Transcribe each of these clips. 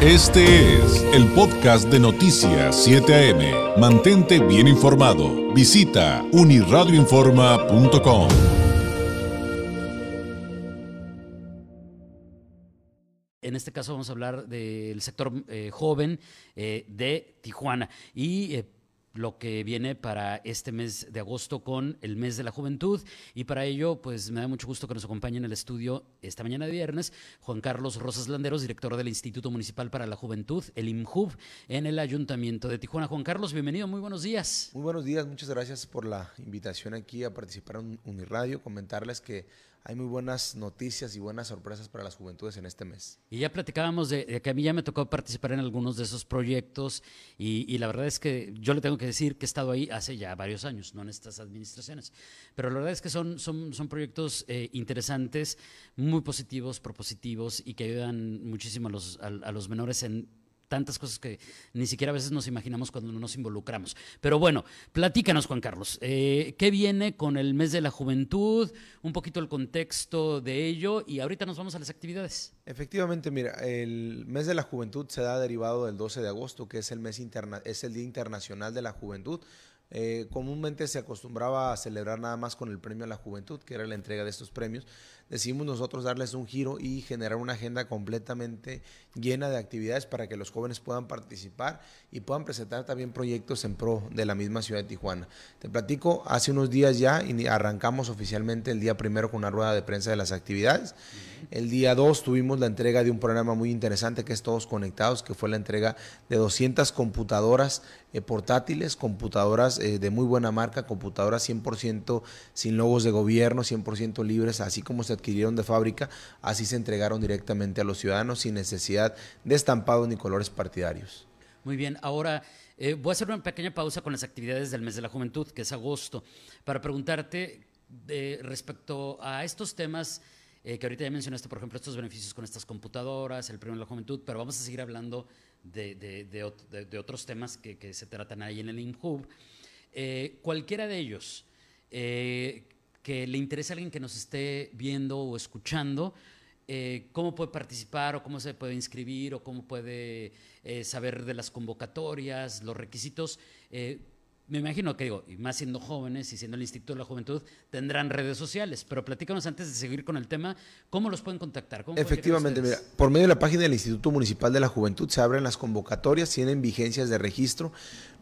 Este es el podcast de Noticias 7 AM. Mantente bien informado. Visita uniradioinforma.com. En este caso vamos a hablar del sector eh, joven eh, de Tijuana. Y eh, lo que viene para este mes de agosto con el mes de la juventud. Y para ello, pues me da mucho gusto que nos acompañe en el estudio esta mañana de viernes Juan Carlos Rosas Landeros, director del Instituto Municipal para la Juventud, el IMJUV, en el Ayuntamiento de Tijuana. Juan Carlos, bienvenido, muy buenos días. Muy buenos días, muchas gracias por la invitación aquí a participar en Uniradio, comentarles que hay muy buenas noticias y buenas sorpresas para las juventudes en este mes. Y ya platicábamos de, que a mí ya me tocó participar en algunos de esos proyectos y, la verdad es que yo le tengo que decir que he estado ahí hace ya varios años, no en estas administraciones, pero la verdad es que son, son, son proyectos eh, interesantes, muy positivos, propositivos y que ayudan muchísimo a los, a los menores en tantas cosas que ni siquiera a veces nos imaginamos cuando no nos involucramos. Pero bueno, platícanos, Juan Carlos, eh, ¿qué viene con el mes de la juventud? Un poquito el contexto de ello y ahorita nos vamos a las actividades. Efectivamente, mira, el mes de la juventud se da derivado del 12 de agosto, que es el mes interna es el Día Internacional de la Juventud. Eh, comúnmente se acostumbraba a celebrar nada más con el premio a la juventud, que era la entrega de estos premios. Decidimos nosotros darles un giro y generar una agenda completamente llena de actividades para que los jóvenes puedan participar y puedan presentar también proyectos en pro de la misma ciudad de Tijuana. Te platico, hace unos días ya arrancamos oficialmente el día primero con una rueda de prensa de las actividades. El día 2 tuvimos la entrega de un programa muy interesante que es Todos Conectados, que fue la entrega de 200 computadoras eh, portátiles, computadoras eh, de muy buena marca, computadoras 100% sin logos de gobierno, 100% libres, así como se adquirieron de fábrica, así se entregaron directamente a los ciudadanos sin necesidad de estampados ni colores partidarios. Muy bien, ahora eh, voy a hacer una pequeña pausa con las actividades del mes de la juventud, que es agosto, para preguntarte respecto a estos temas eh, que ahorita ya mencionaste, por ejemplo, estos beneficios con estas computadoras, el premio de la juventud, pero vamos a seguir hablando de, otros temas que, se tratan ahí en el INHUB. Eh, cualquiera de ellos eh, que le interese a alguien que nos esté viendo o escuchando, cómo puede participar o cómo se puede inscribir o cómo puede saber de las convocatorias, los requisitos me imagino que digo, y más siendo jóvenes y siendo el Instituto de la Juventud, tendrán redes sociales, pero platícanos antes de seguir con el tema, ¿cómo los pueden contactar? Efectivamente, mira, por medio de la página del Instituto Municipal de la Juventud se abren las convocatorias, tienen vigencias de registro.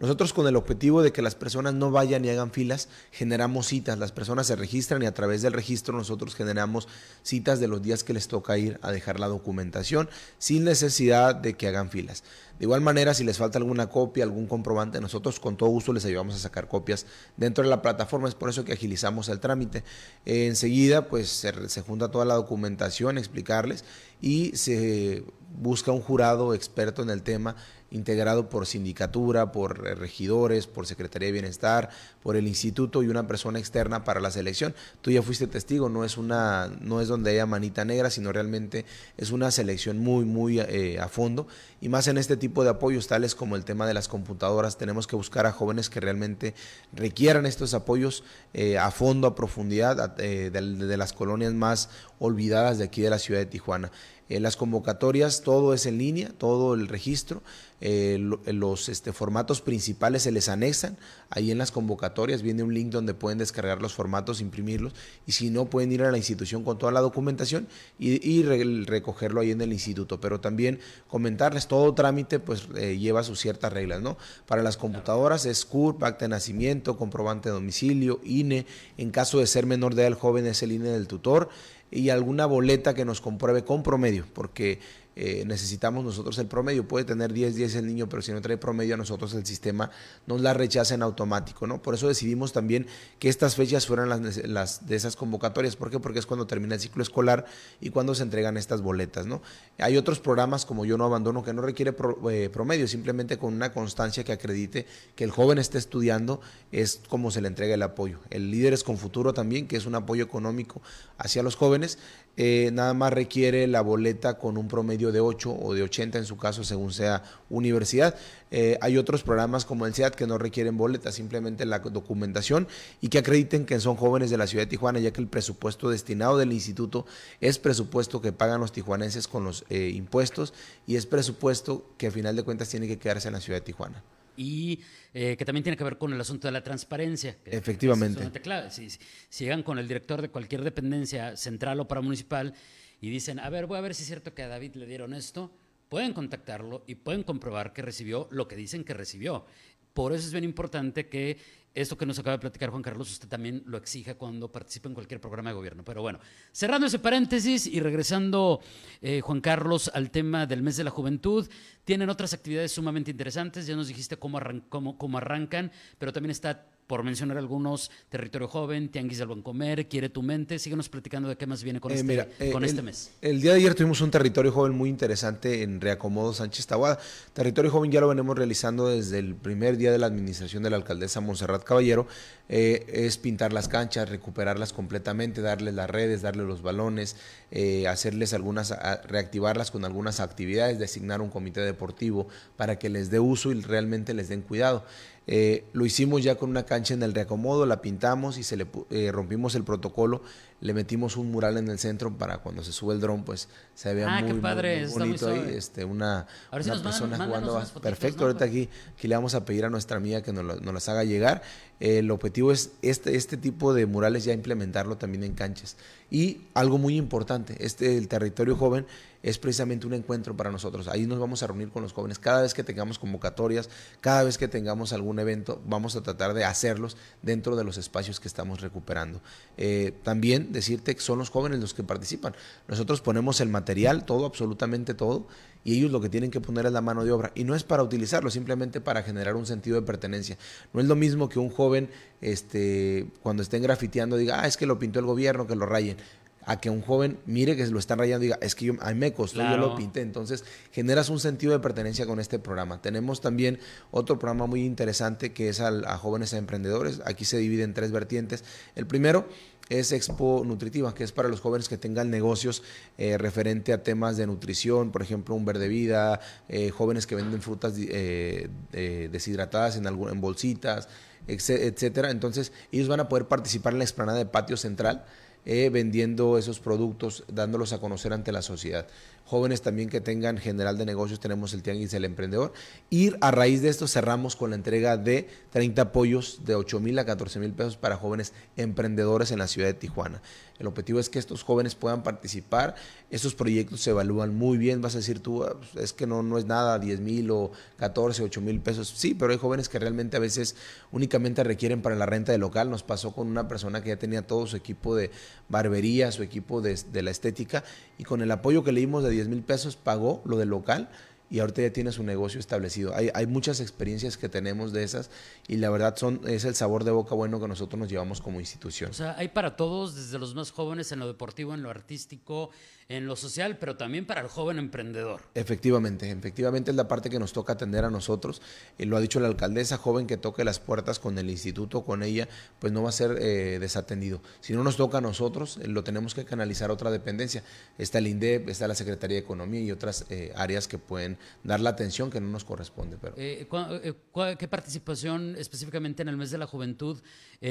Nosotros con el objetivo de que las personas no vayan y hagan filas, generamos citas, las personas se registran y a través del registro nosotros generamos citas de los días que les toca ir a dejar la documentación sin necesidad de que hagan filas. De igual manera, si les falta alguna copia, algún comprobante, nosotros con todo gusto les ayudamos a sacar copias dentro de la plataforma. Es por eso que agilizamos el trámite. enseguida, pues se junta toda la documentación, explicarles y se busca un jurado experto en el tema integrado por sindicatura, por regidores, por Secretaría de Bienestar, por el instituto y una persona externa para la selección. Tú ya fuiste testigo, no es una, no es donde haya manita negra, sino realmente es una selección muy, muy eh, a fondo. Y más en este tipo de apoyos, tales como el tema de las computadoras, tenemos que buscar a jóvenes que realmente requieran estos apoyos eh, a fondo, a profundidad, eh, de las colonias más olvidadas de aquí de la ciudad de Tijuana. Eh, las convocatorias, todo es en línea, todo el registro, eh, los este, formatos principales se les anexan, ahí en las convocatorias viene un link donde pueden descargar los formatos, imprimirlos, y si no pueden ir a la institución con toda la documentación y, recogerlo ahí en el instituto, pero también comentarles, todo trámite pues eh, lleva sus ciertas reglas, ¿no? Para las computadoras es CURP, acta de nacimiento, comprobante de domicilio, INE, en caso de ser menor de edad el joven es el INE del tutor, y alguna boleta que nos compruebe con promedio, porque eh, necesitamos nosotros el promedio. Puede tener 10 10 el niño, pero si no trae promedio a nosotros el sistema nos la rechaza en automático, ¿no? Por eso decidimos también que estas fechas fueran las, de esas convocatorias. ¿Por qué? Porque es cuando termina el ciclo escolar y cuando se entregan estas boletas, ¿no? Hay otros programas como Yo No Abandono que no requiere eh, promedio, simplemente con una constancia que acredite que el joven esté estudiando es como se le entrega el apoyo. El Líderes con Futuro también, que es un apoyo económico hacia los jóvenes, eh, nada más requiere la boleta con un promedio de 8 o de 80 en su caso, según sea universidad. Eh, hay otros programas como el CIAT que no requieren boleta, simplemente la documentación y que acrediten que son jóvenes de la ciudad de Tijuana, ya que el presupuesto destinado del instituto es presupuesto que pagan los tijuanenses con los eh, impuestos y es presupuesto que a final de cuentas tiene que quedarse en la ciudad de Tijuana y que también tiene que ver con el asunto de la transparencia. Efectivamente. Si, si, llegan con el director de cualquier dependencia central o paramunicipal y dicen, a ver, voy a ver si es cierto que a David le dieron esto, pueden contactarlo y pueden comprobar que recibió lo que dicen que recibió. Por eso es bien importante que esto que nos acaba de platicar Juan Carlos, usted también lo exija cuando participe en cualquier programa de gobierno. Pero bueno, cerrando ese paréntesis y regresando, eh, Juan Carlos, al tema del mes de la juventud, tienen otras actividades sumamente interesantes. Ya nos dijiste cómo, cómo, cómo arrancan, pero también está por mencionar algunos, Territorio Joven, Tianguis del Buen Comer, Quiere tu Mente. Síguenos platicando de qué más viene con, eh, este, eh, con este mes. El día de ayer tuvimos un Territorio Joven muy interesante en Reacomodo Sánchez Tahuada. Territorio Joven ya lo venimos realizando desde el primer día de la administración de la alcaldesa Monserrat Caballero. Eh, es pintar las canchas, recuperarlas completamente, darles las redes, darles los balones, hacerles algunas, reactivarlas con algunas actividades, designar un comité deportivo para que les dé uso y realmente les den cuidado. Eh, lo hicimos ya con una cancha en el reacomodo, la pintamos y se le eh, rompimos el protocolo, le metimos un mural en el centro para cuando se sube el dron, pues se vea ah, muy, bonito ahí, este, una, persona jugando. perfecto, ahorita aquí, aquí, le vamos a pedir a nuestra amiga que nos, nos las haga llegar. Eh, el objetivo es este, este tipo de murales ya implementarlo también en canchas. Y algo muy importante, este el territorio joven es precisamente un encuentro para nosotros. Ahí nos vamos a reunir con los jóvenes. Cada vez que tengamos convocatorias, cada vez que tengamos algún evento, vamos a tratar de hacerlos dentro de los espacios que estamos recuperando. Eh, también decirte que son los jóvenes los que participan. Nosotros ponemos el material, todo, absolutamente todo, y ellos lo que tienen que poner es la mano de obra. Y no es para utilizarlo, simplemente para generar un sentido de pertenencia. No es lo mismo que un joven, este, cuando estén grafiteando, diga, ah, es que lo pintó el gobierno, que lo rayen a que un joven mire que lo están rayando y diga, es que yo, a mí me costó, yo lo pinté. Entonces, generas un sentido de pertenencia con este programa. Tenemos también otro programa muy interesante que es a jóvenes emprendedores. Aquí se divide en tres vertientes. El primero es Expo Nutritiva, que es para los jóvenes que tengan negocios eh, referente a temas de nutrición, por ejemplo, un verde vida, eh, jóvenes que venden frutas eh, deshidratadas en, en bolsitas, etcétera. Entonces, ellos van a poder participar en la explanada de patio central eh, vendiendo esos productos, dándolos a conocer ante la sociedad. Jóvenes también que tengan general de negocios, tenemos el Tianguis del Emprendedor. Y a raíz de esto cerramos con la entrega de 30 apoyos de 8 mil a 14 mil pesos para jóvenes emprendedores en la ciudad de Tijuana. El objetivo es que estos jóvenes puedan participar. Estos proyectos se evalúan muy bien. Vas a decir tú, ah, pues, es que no, no es nada, 10 mil o 14, 8 mil pesos. Sí, pero hay jóvenes que realmente a veces únicamente requieren para la renta de local. Nos pasó con una persona que ya tenía todo su equipo de barbería, su equipo de, de la estética, y con el apoyo que le dimos de 10 mil pesos pagó lo del local y ahorita ya tiene su negocio establecido. Hay, hay, muchas experiencias que tenemos de esas y la verdad son, es el sabor de boca bueno que nosotros nos llevamos como institución. O sea, hay para todos, desde los más jóvenes en lo deportivo, en lo artístico, en lo social, pero también para el joven emprendedor. Efectivamente, efectivamente es la parte que nos toca atender a nosotros. Eh, lo ha dicho la alcaldesa, joven que toque las puertas con el instituto, con ella, pues no va a ser eh, desatendido. Si no nos toca a nosotros, eh, lo tenemos que canalizar a otra dependencia. Está el INDEP, está la Secretaría de Economía y otras áreas que pueden dar la atención que no nos corresponde. Pero. ¿Qué participación específicamente en el mes de la juventud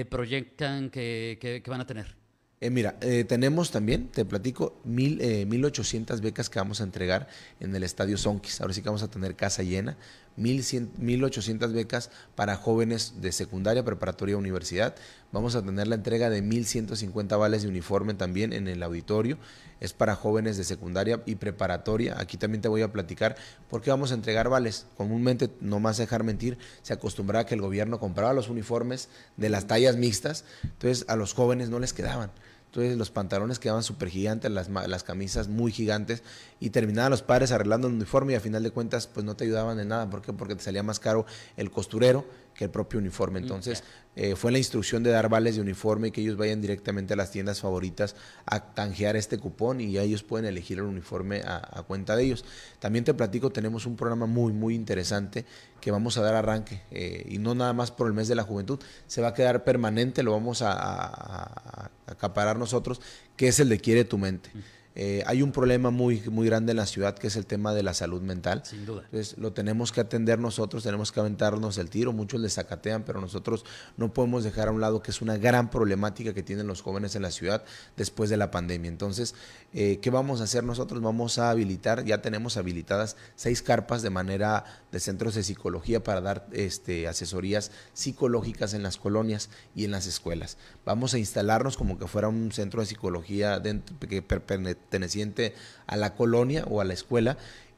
proyectan que van a tener? Eh, mira, eh, tenemos también, te platico, mil, eh, 1.800 becas que vamos a entregar en el Estadio Sonquis. Ahora sí que vamos a tener casa llena. 1.800 becas para jóvenes de secundaria, preparatoria, universidad. Vamos a tener la entrega de 1.150 vales de uniforme también en el auditorio. Es para jóvenes de secundaria y preparatoria. Aquí también te voy a platicar por qué vamos a entregar vales. Comúnmente, no más dejar mentir, se acostumbraba a que el gobierno compraba los uniformes de las tallas mixtas, entonces a los jóvenes no les quedaban. Entonces los pantalones quedaban súper gigantes, las, las camisas muy gigantes y terminaban los padres arreglando el uniforme y a final de cuentas pues no te ayudaban en nada. ¿Por qué? Porque te salía más caro el costurero que el propio uniforme. Entonces, eh, fue la instrucción de dar vales de uniforme y que ellos vayan directamente a las tiendas favoritas a canjear este cupón y ya ellos pueden elegir el uniforme a, cuenta de ellos. También te platico, tenemos un programa muy, muy interesante que vamos a dar arranque eh, y no nada más por el mes de la juventud, se va a quedar permanente, lo vamos a, a acaparar nosotros, que es el de Quiere tu mente. Eh, hay un problema muy, muy grande en la ciudad que es el tema de la salud mental. Sin duda. Entonces, lo tenemos que atender nosotros, tenemos que aventarnos el tiro. Muchos le sacatean, pero nosotros no podemos dejar a un lado que es una gran problemática que tienen los jóvenes en la ciudad después de la pandemia. Entonces, eh, ¿qué vamos a hacer nosotros? Vamos a habilitar, ya tenemos habilitadas seis carpas de manera de centros de psicología para dar este, asesorías psicológicas en las colonias y en las escuelas. Vamos a instalarnos como que fuera un centro de psicología dentro, que perteneciente a la colonia o a la escuela.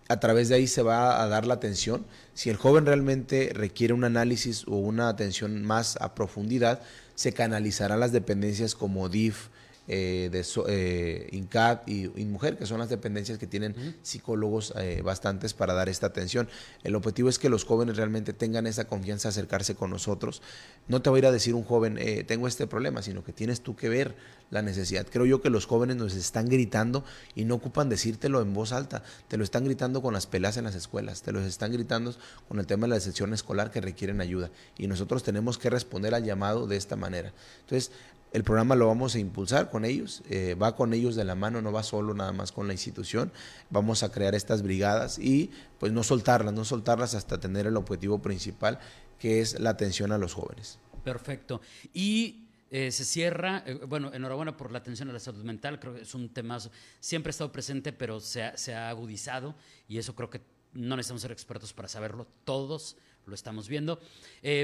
A través de ahí se va a dar la atención. Si el joven realmente requiere un análisis o una atención más a profundidad, se canalizarán las dependencias como DIF, eh, de eh, INCAT y INMUJER, que son las dependencias que tienen psicólogos eh, bastantes para dar esta atención. El objetivo es que los jóvenes realmente tengan esa confianza de acercarse con nosotros. No te voy a ir a decir un joven, eh, tengo este problema, sino que tienes tú que ver la necesidad. Creo yo que los jóvenes nos están gritando y no ocupan decírtelo en voz alta, te lo están gritando con las pelas en las escuelas, te lo están gritando con el tema de la decepción escolar que requieren ayuda y nosotros tenemos que responder al llamado de esta manera. Entonces, el programa lo vamos a impulsar con ellos, eh, va con ellos de la mano, no va solo nada más con la institución. Vamos a crear estas brigadas y pues no soltarlas, no soltarlas hasta tener el objetivo principal que es la atención a los jóvenes. Perfecto. Y eh, se cierra, eh, bueno, enhorabuena por la atención a la salud mental, creo que es un tema, siempre ha estado presente, pero se ha, se ha agudizado y eso creo que no necesitamos ser expertos para saberlo, todos lo estamos viendo.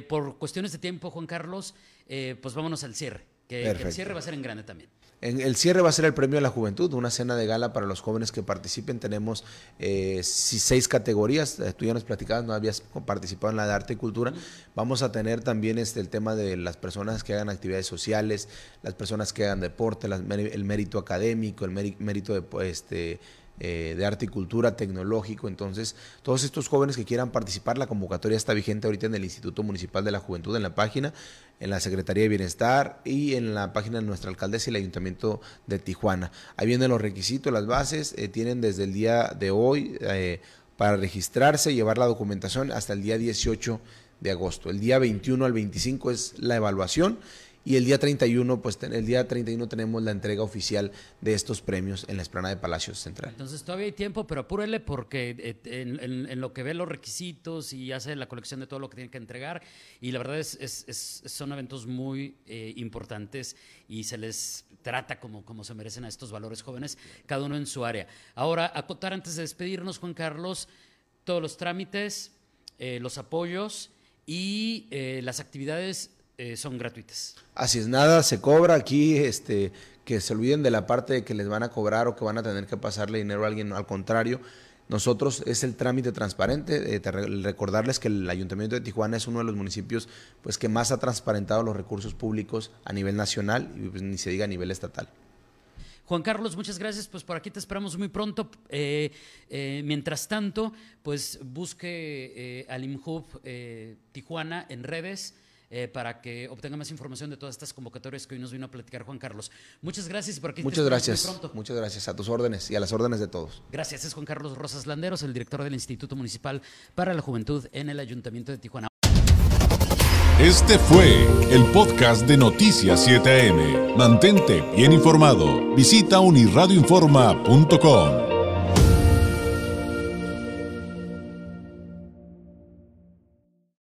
por cuestiones de tiempo, Juan Carlos, pues vámonos al cierre el cierre va a ser en grande también. En el cierre va a ser el premio a la juventud, una cena de gala para los jóvenes que participen. Tenemos eh, seis categorías. Eh, tú ya nos platicabas, no habías participado en la de arte y cultura. Vamos a tener también este, el tema de las personas que hagan actividades sociales, las personas que hagan deporte, el mérito académico, el mérito de este, eh, de arte y cultura, tecnológico. Entonces, todos estos jóvenes que quieran participar, la convocatoria está vigente ahorita en el Instituto Municipal de la Juventud, en la página, en la Secretaría de Bienestar y en la página de nuestra alcaldesa y el Ayuntamiento de Tijuana. Ahí vienen los requisitos, las bases, eh, tienen desde el día de hoy eh, para registrarse, llevar la documentación hasta el día 18 de agosto. El día 21 al 25 es la evaluación y el día 31, pues el día 31 tenemos la entrega oficial de estos premios en la esplanada de Palacios Central. Entonces todavía hay tiempo, pero apúrele porque eh, en, lo que ve los requisitos y hace la colección de todo lo que tiene que entregar, y la verdad es, es, son eventos muy eh, importantes y se les trata como, como se merecen a estos valores jóvenes, cada uno en su área. Ahora, acotar antes de despedirnos, Juan Carlos, todos los trámites, eh, los apoyos y las actividades eh, son gratuitas. Así es, nada se cobra aquí, este, que se olviden de la parte de que les van a cobrar o que van a tener que pasarle dinero a alguien, al contrario. Nosotros es el trámite transparente. Eh, recordarles que el Ayuntamiento de Tijuana es uno de los municipios pues, que más ha transparentado los recursos públicos a nivel nacional y pues, ni se diga a nivel estatal. Juan Carlos, muchas gracias. Pues por aquí te esperamos muy pronto. Eh, mientras tanto, pues busque al IMHUB Tijuana en redes. Eh, para que obtenga más información de todas estas convocatorias que hoy nos vino a platicar Juan Carlos. Muchas gracias y por aquí Muchas gracias. Pronto. Muchas gracias a tus órdenes y a las órdenes de todos. Gracias, es Juan Carlos Rosas Landeros, el director del Instituto Municipal para la Juventud en el Ayuntamiento de Tijuana. Este fue el podcast de Noticias 7am. Mantente bien informado. Visita unirradioinforma.com.